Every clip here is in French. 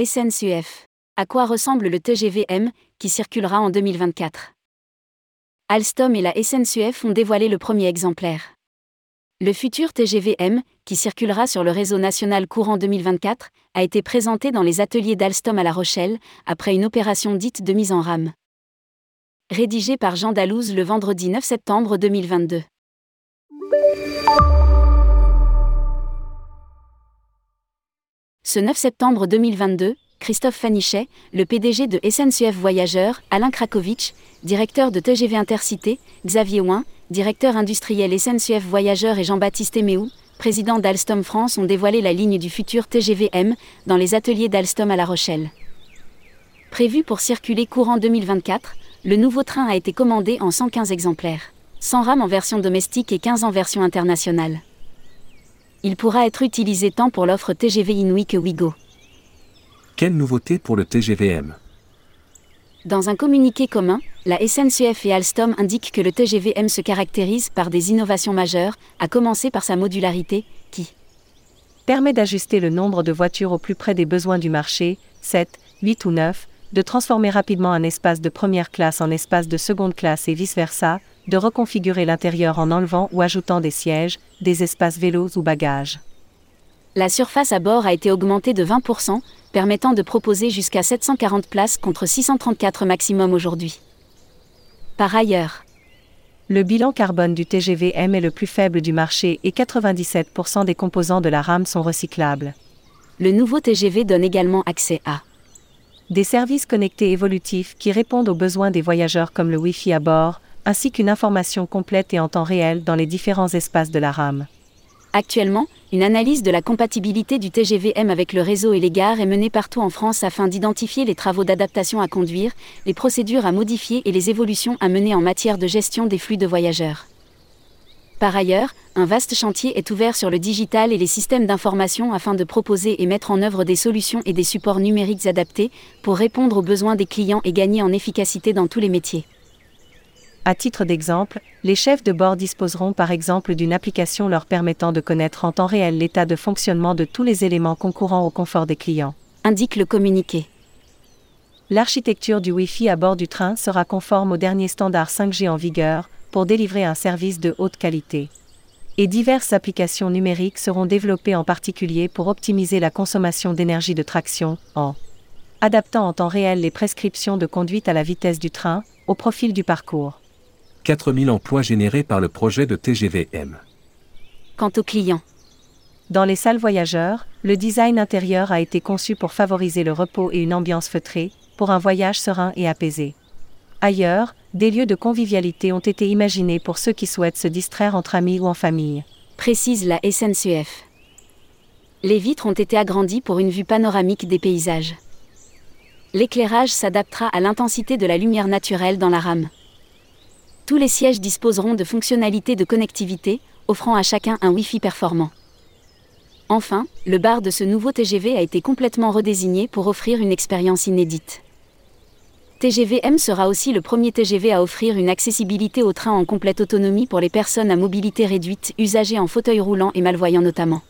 SNCF. À quoi ressemble le TGV M, qui circulera en 2024 Alstom et la SNCF ont dévoilé le premier exemplaire. Le futur TGV M, qui circulera sur le réseau national courant 2024, a été présenté dans les ateliers d'Alstom à La Rochelle, après une opération dite de mise en rame. Rédigé par Jean Dalouse le vendredi 9 septembre 2022. Ce 9 septembre 2022, Christophe Fanichet, le PDG de SNCF Voyageurs, Alain Krakowicz, directeur de TGV Intercité, Xavier Ouin, directeur industriel SNCF Voyageurs et Jean-Baptiste Eméou, président d'Alstom France ont dévoilé la ligne du futur TGV M dans les ateliers d'Alstom à La Rochelle. Prévu pour circuler courant 2024, le nouveau train a été commandé en 115 exemplaires. 100 rames en version domestique et 15 en version internationale il pourra être utilisé tant pour l'offre TGV Inouï que Wigo. Quelle nouveauté pour le TGVM Dans un communiqué commun, la SNCF et Alstom indiquent que le TGVM se caractérise par des innovations majeures, à commencer par sa modularité, qui permet d'ajuster le nombre de voitures au plus près des besoins du marché, 7, 8 ou 9, de transformer rapidement un espace de première classe en espace de seconde classe et vice-versa, de reconfigurer l'intérieur en enlevant ou ajoutant des sièges, des espaces vélos ou bagages. La surface à bord a été augmentée de 20%, permettant de proposer jusqu'à 740 places contre 634 maximum aujourd'hui. Par ailleurs, le bilan carbone du TGV M est le plus faible du marché et 97% des composants de la rame sont recyclables. Le nouveau TGV donne également accès à des services connectés évolutifs qui répondent aux besoins des voyageurs comme le Wi-Fi à bord, ainsi qu'une information complète et en temps réel dans les différents espaces de la rame. Actuellement, une analyse de la compatibilité du TGVM avec le réseau et les gares est menée partout en France afin d'identifier les travaux d'adaptation à conduire, les procédures à modifier et les évolutions à mener en matière de gestion des flux de voyageurs. Par ailleurs, un vaste chantier est ouvert sur le digital et les systèmes d'information afin de proposer et mettre en œuvre des solutions et des supports numériques adaptés pour répondre aux besoins des clients et gagner en efficacité dans tous les métiers. À titre d'exemple, les chefs de bord disposeront par exemple d'une application leur permettant de connaître en temps réel l'état de fonctionnement de tous les éléments concourant au confort des clients. Indique le communiqué. L'architecture du Wi-Fi à bord du train sera conforme aux derniers standards 5G en vigueur pour délivrer un service de haute qualité. Et diverses applications numériques seront développées en particulier pour optimiser la consommation d'énergie de traction, en adaptant en temps réel les prescriptions de conduite à la vitesse du train, au profil du parcours. 4000 emplois générés par le projet de TGVM. Quant aux clients. Dans les salles voyageurs, le design intérieur a été conçu pour favoriser le repos et une ambiance feutrée, pour un voyage serein et apaisé. Ailleurs, des lieux de convivialité ont été imaginés pour ceux qui souhaitent se distraire entre amis ou en famille. Précise la SNCF. Les vitres ont été agrandies pour une vue panoramique des paysages. L'éclairage s'adaptera à l'intensité de la lumière naturelle dans la rame. Tous les sièges disposeront de fonctionnalités de connectivité, offrant à chacun un Wi-Fi performant. Enfin, le bar de ce nouveau TGV a été complètement redésigné pour offrir une expérience inédite. TGV-M sera aussi le premier TGV à offrir une accessibilité au train en complète autonomie pour les personnes à mobilité réduite, usagers en fauteuil roulant et malvoyants notamment.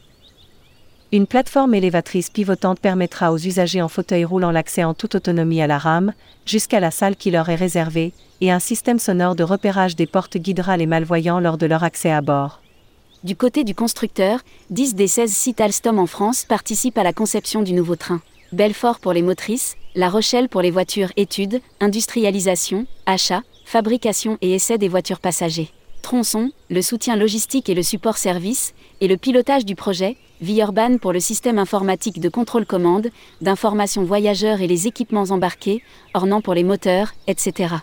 Une plateforme élévatrice pivotante permettra aux usagers en fauteuil roulant l'accès en toute autonomie à la rame, jusqu'à la salle qui leur est réservée, et un système sonore de repérage des portes guidera les malvoyants lors de leur accès à bord. Du côté du constructeur, 10 des 16 sites Alstom en France participent à la conception du nouveau train. Belfort pour les motrices, La Rochelle pour les voitures études, industrialisation, achat, fabrication et essai des voitures passagers. Tronçon, le soutien logistique et le support service, et le pilotage du projet, Villeurbanne pour le système informatique de contrôle-commande, d'information voyageurs et les équipements embarqués, ornant pour les moteurs, etc.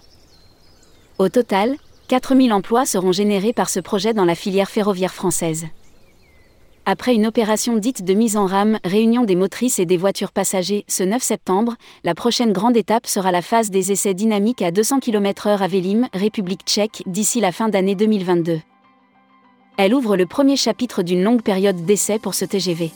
Au total, 4000 emplois seront générés par ce projet dans la filière ferroviaire française. Après une opération dite de mise en rame, réunion des motrices et des voitures passagers, ce 9 septembre, la prochaine grande étape sera la phase des essais dynamiques à 200 km/h à Vélim, République tchèque, d'ici la fin d'année 2022. Elle ouvre le premier chapitre d'une longue période d'essai pour ce TGV.